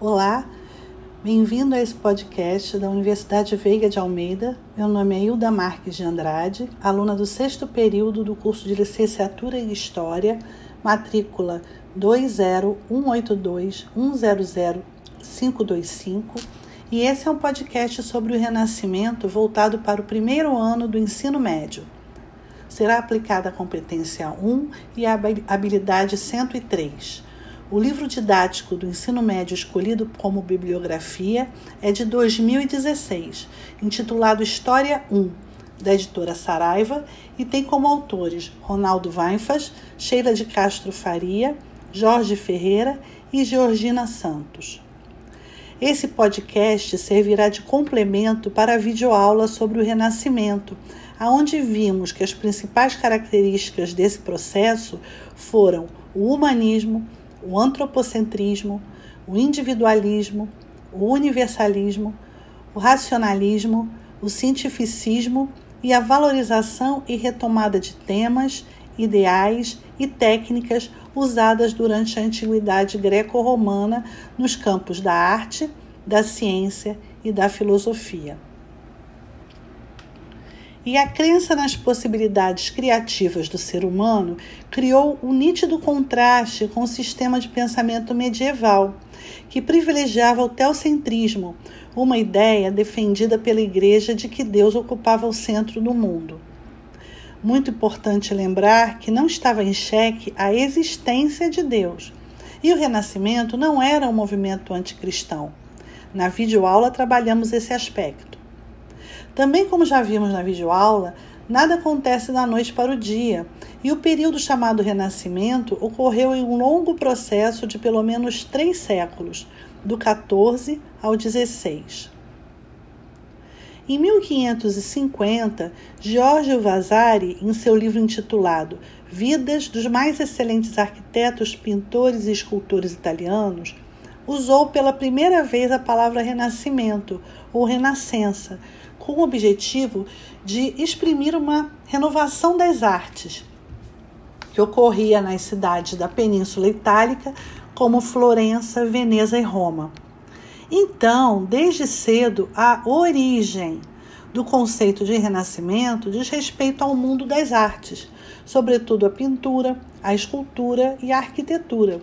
Olá, bem-vindo a esse podcast da Universidade Veiga de Almeida. Meu nome é Hilda Marques de Andrade, aluna do sexto período do curso de Licenciatura em História, matrícula 20182100525, e esse é um podcast sobre o Renascimento voltado para o primeiro ano do ensino médio. Será aplicada a competência 1 e a habilidade 103 o livro didático do ensino médio escolhido como bibliografia é de 2016, intitulado História 1, da editora Saraiva, e tem como autores Ronaldo Weinfas, Sheila de Castro Faria, Jorge Ferreira e Georgina Santos. Esse podcast servirá de complemento para a videoaula sobre o Renascimento, aonde vimos que as principais características desse processo foram o humanismo, o antropocentrismo, o individualismo, o universalismo, o racionalismo, o cientificismo e a valorização e retomada de temas, ideais e técnicas usadas durante a antiguidade greco-romana nos campos da arte, da ciência e da filosofia. E a crença nas possibilidades criativas do ser humano criou um nítido contraste com o sistema de pensamento medieval, que privilegiava o teocentrismo, uma ideia defendida pela Igreja de que Deus ocupava o centro do mundo. Muito importante lembrar que não estava em xeque a existência de Deus. E o Renascimento não era um movimento anticristão. Na videoaula trabalhamos esse aspecto. Também, como já vimos na videoaula, nada acontece da noite para o dia, e o período chamado Renascimento ocorreu em um longo processo de pelo menos três séculos, do 14 ao 16. Em 1550, Giorgio Vasari, em seu livro intitulado Vidas dos mais excelentes arquitetos, pintores e escultores italianos, usou pela primeira vez a palavra renascimento ou renascença com o objetivo de exprimir uma renovação das artes, que ocorria nas cidades da Península Itálica, como Florença, Veneza e Roma. Então, desde cedo, a origem do conceito de renascimento diz respeito ao mundo das artes, sobretudo a pintura, a escultura e a arquitetura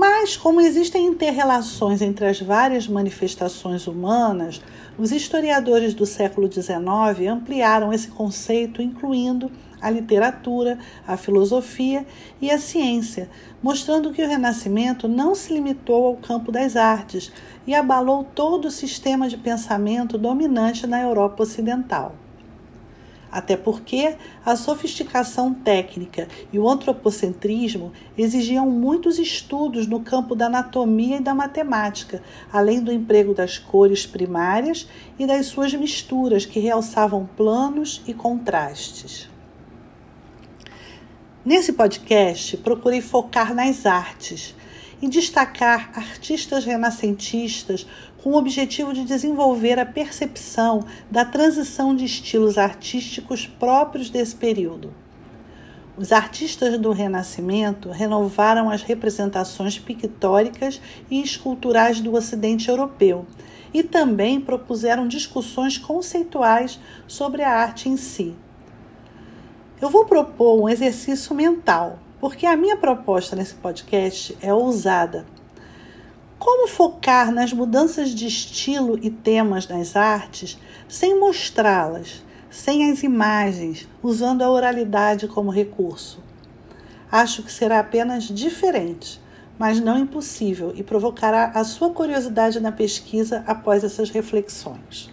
mas, como existem interrelações entre as várias manifestações humanas, os historiadores do século XIX ampliaram esse conceito, incluindo a literatura, a filosofia e a ciência, mostrando que o Renascimento não se limitou ao campo das artes e abalou todo o sistema de pensamento dominante na Europa Ocidental até porque a sofisticação técnica e o antropocentrismo exigiam muitos estudos no campo da anatomia e da matemática, além do emprego das cores primárias e das suas misturas que realçavam planos e contrastes. Nesse podcast, procurei focar nas artes e destacar artistas renascentistas com o objetivo de desenvolver a percepção da transição de estilos artísticos próprios desse período. Os artistas do Renascimento renovaram as representações pictóricas e esculturais do Ocidente europeu e também propuseram discussões conceituais sobre a arte em si. Eu vou propor um exercício mental, porque a minha proposta nesse podcast é ousada como focar nas mudanças de estilo e temas nas artes sem mostrá-las, sem as imagens, usando a oralidade como recurso? Acho que será apenas diferente, mas não impossível e provocará a sua curiosidade na pesquisa após essas reflexões.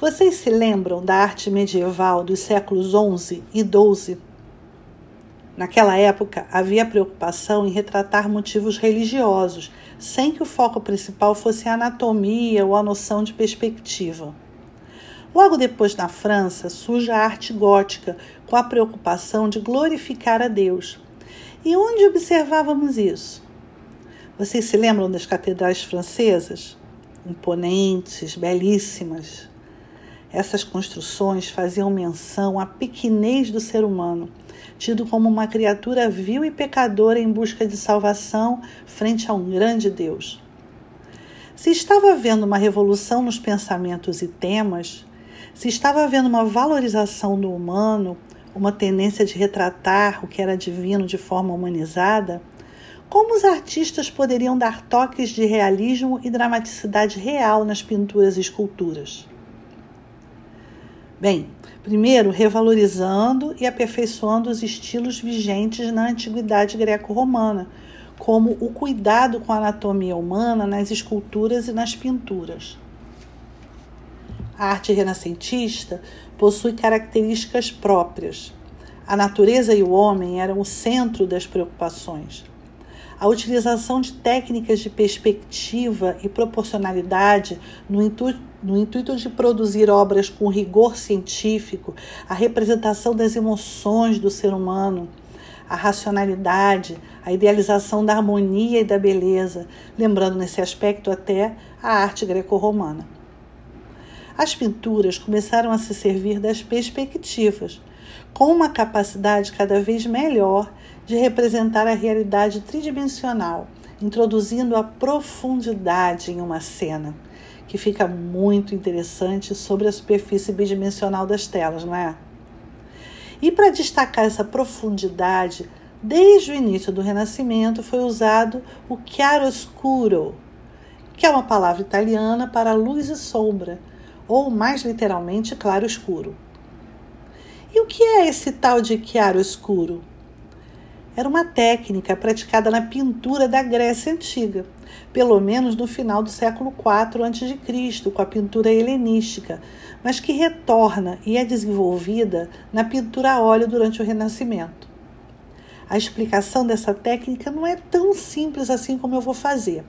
Vocês se lembram da arte medieval dos séculos XI e XII Naquela época, havia preocupação em retratar motivos religiosos, sem que o foco principal fosse a anatomia ou a noção de perspectiva. Logo depois, na França, surge a arte gótica, com a preocupação de glorificar a Deus. E onde observávamos isso? Vocês se lembram das catedrais francesas? Imponentes, belíssimas. Essas construções faziam menção à pequenez do ser humano, tido como uma criatura vil e pecadora em busca de salvação frente a um grande Deus. Se estava havendo uma revolução nos pensamentos e temas, se estava havendo uma valorização do humano, uma tendência de retratar o que era divino de forma humanizada, como os artistas poderiam dar toques de realismo e dramaticidade real nas pinturas e esculturas? Bem, primeiro revalorizando e aperfeiçoando os estilos vigentes na antiguidade greco-romana, como o cuidado com a anatomia humana nas esculturas e nas pinturas. A arte renascentista possui características próprias. A natureza e o homem eram o centro das preocupações. A utilização de técnicas de perspectiva e proporcionalidade no intuito no intuito de produzir obras com rigor científico, a representação das emoções do ser humano, a racionalidade, a idealização da harmonia e da beleza, lembrando nesse aspecto até a arte greco-romana. As pinturas começaram a se servir das perspectivas, com uma capacidade cada vez melhor de representar a realidade tridimensional, introduzindo a profundidade em uma cena que fica muito interessante sobre a superfície bidimensional das telas, não é? E para destacar essa profundidade, desde o início do Renascimento foi usado o chiaroscuro, que é uma palavra italiana para luz e sombra, ou mais literalmente claro escuro. E o que é esse tal de chiaroscuro? Era uma técnica praticada na pintura da Grécia Antiga pelo menos no final do século IV a.C., com a pintura helenística, mas que retorna e é desenvolvida na pintura a óleo durante o Renascimento. A explicação dessa técnica não é tão simples assim como eu vou fazer,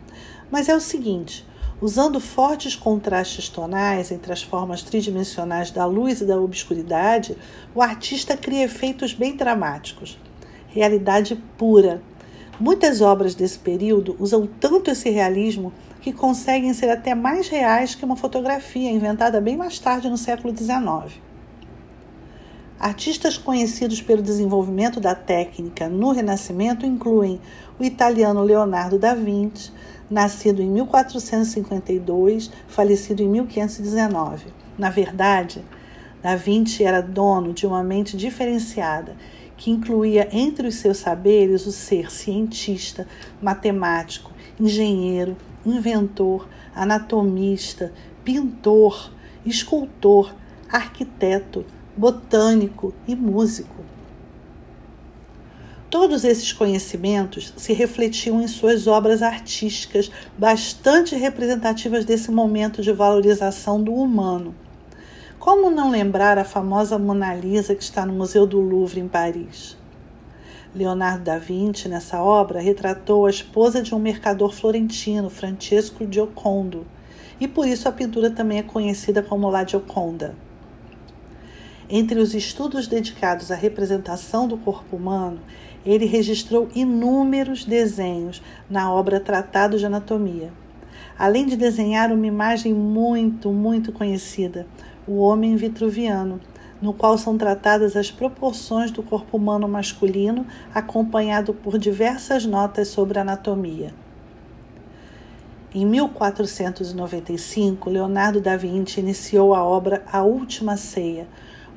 mas é o seguinte: usando fortes contrastes tonais entre as formas tridimensionais da luz e da obscuridade, o artista cria efeitos bem dramáticos. Realidade pura, Muitas obras desse período usam tanto esse realismo que conseguem ser até mais reais que uma fotografia inventada bem mais tarde no século XIX. Artistas conhecidos pelo desenvolvimento da técnica no Renascimento incluem o italiano Leonardo da Vinci, nascido em 1452, falecido em 1519. Na verdade, da Vinci era dono de uma mente diferenciada que incluía entre os seus saberes o ser cientista, matemático, engenheiro, inventor, anatomista, pintor, escultor, arquiteto, botânico e músico. Todos esses conhecimentos se refletiam em suas obras artísticas, bastante representativas desse momento de valorização do humano. Como não lembrar a famosa Mona Lisa que está no Museu do Louvre, em Paris? Leonardo da Vinci, nessa obra, retratou a esposa de um mercador florentino, Francesco Giocondo, e por isso a pintura também é conhecida como La Gioconda. Entre os estudos dedicados à representação do corpo humano, ele registrou inúmeros desenhos na obra Tratado de Anatomia. Além de desenhar uma imagem muito, muito conhecida, o homem vitruviano, no qual são tratadas as proporções do corpo humano masculino, acompanhado por diversas notas sobre anatomia. Em 1495, Leonardo da Vinci iniciou a obra A Última Ceia,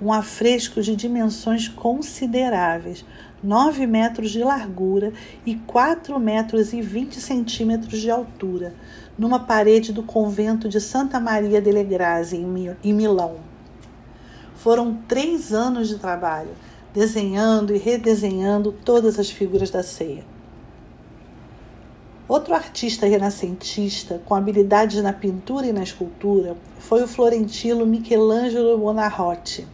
um afresco de dimensões consideráveis, 9 metros de largura e 4 metros e 20 centímetros de altura, numa parede do convento de Santa Maria delle Grazie, em Milão. Foram três anos de trabalho, desenhando e redesenhando todas as figuras da ceia. Outro artista renascentista com habilidades na pintura e na escultura foi o florentino Michelangelo Buonarroti,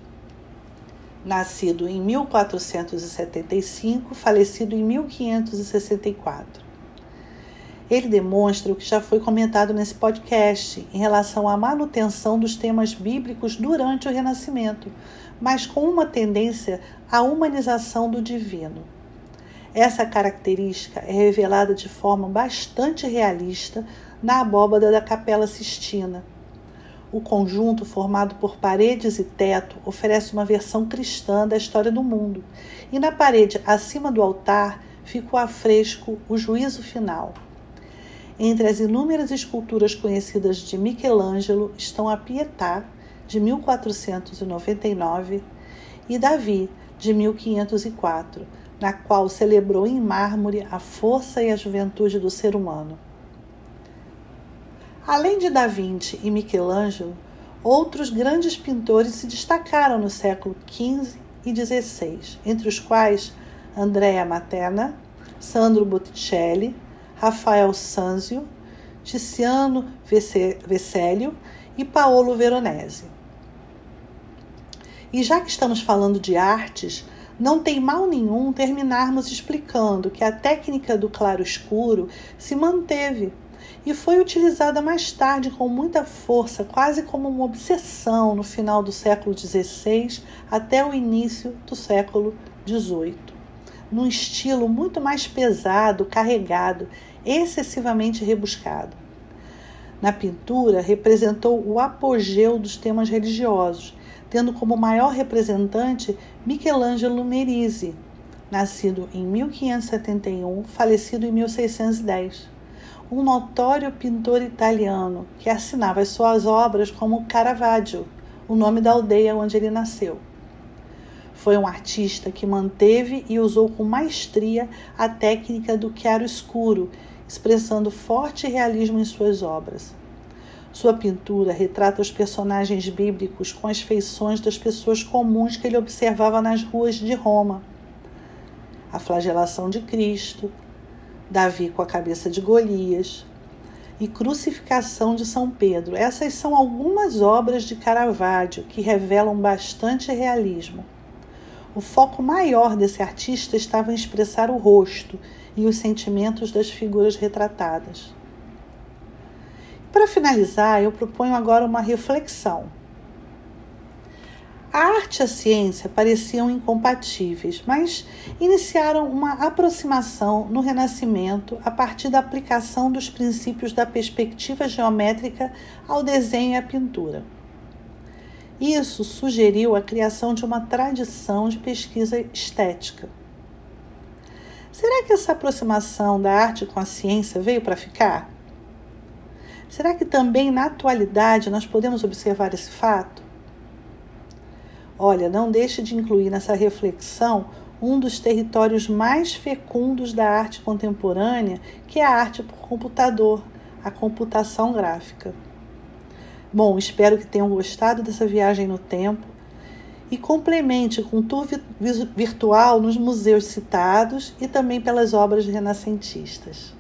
nascido em 1475, falecido em 1564 ele demonstra o que já foi comentado nesse podcast em relação à manutenção dos temas bíblicos durante o Renascimento, mas com uma tendência à humanização do divino. Essa característica é revelada de forma bastante realista na abóbada da Capela Sistina. O conjunto, formado por paredes e teto, oferece uma versão cristã da história do mundo, e na parede acima do altar fica o afresco O Juízo Final. Entre as inúmeras esculturas conhecidas de Michelangelo estão a Pietà, de 1499, e Davi, de 1504, na qual celebrou em mármore a força e a juventude do ser humano. Além de Da Vinci e Michelangelo, outros grandes pintores se destacaram no século XV e XVI, entre os quais Andrea Materna, Sandro Botticelli, Rafael Sanzio, Tiziano Vecellio e Paolo Veronese. E já que estamos falando de artes, não tem mal nenhum terminarmos explicando que a técnica do claro-escuro se manteve e foi utilizada mais tarde com muita força, quase como uma obsessão no final do século XVI até o início do século XVIII, num estilo muito mais pesado, carregado excessivamente rebuscado. Na pintura, representou o apogeu dos temas religiosos, tendo como maior representante Michelangelo Merisi, nascido em 1571, falecido em 1610. Um notório pintor italiano que assinava as suas obras como Caravaggio, o nome da aldeia onde ele nasceu. Foi um artista que manteve e usou com maestria a técnica do chiaro escuro expressando forte realismo em suas obras. Sua pintura retrata os personagens bíblicos com as feições das pessoas comuns que ele observava nas ruas de Roma. A flagelação de Cristo, Davi com a cabeça de Golias e crucificação de São Pedro. Essas são algumas obras de Caravaggio que revelam bastante realismo. O foco maior desse artista estava em expressar o rosto e os sentimentos das figuras retratadas. Para finalizar, eu proponho agora uma reflexão. A arte e a ciência pareciam incompatíveis, mas iniciaram uma aproximação no Renascimento a partir da aplicação dos princípios da perspectiva geométrica ao desenho e à pintura. Isso sugeriu a criação de uma tradição de pesquisa estética Será que essa aproximação da arte com a ciência veio para ficar? Será que também na atualidade nós podemos observar esse fato? Olha, não deixe de incluir nessa reflexão um dos territórios mais fecundos da arte contemporânea, que é a arte por computador, a computação gráfica. Bom, espero que tenham gostado dessa viagem no tempo e complemente com tour virtual nos museus citados e também pelas obras renascentistas.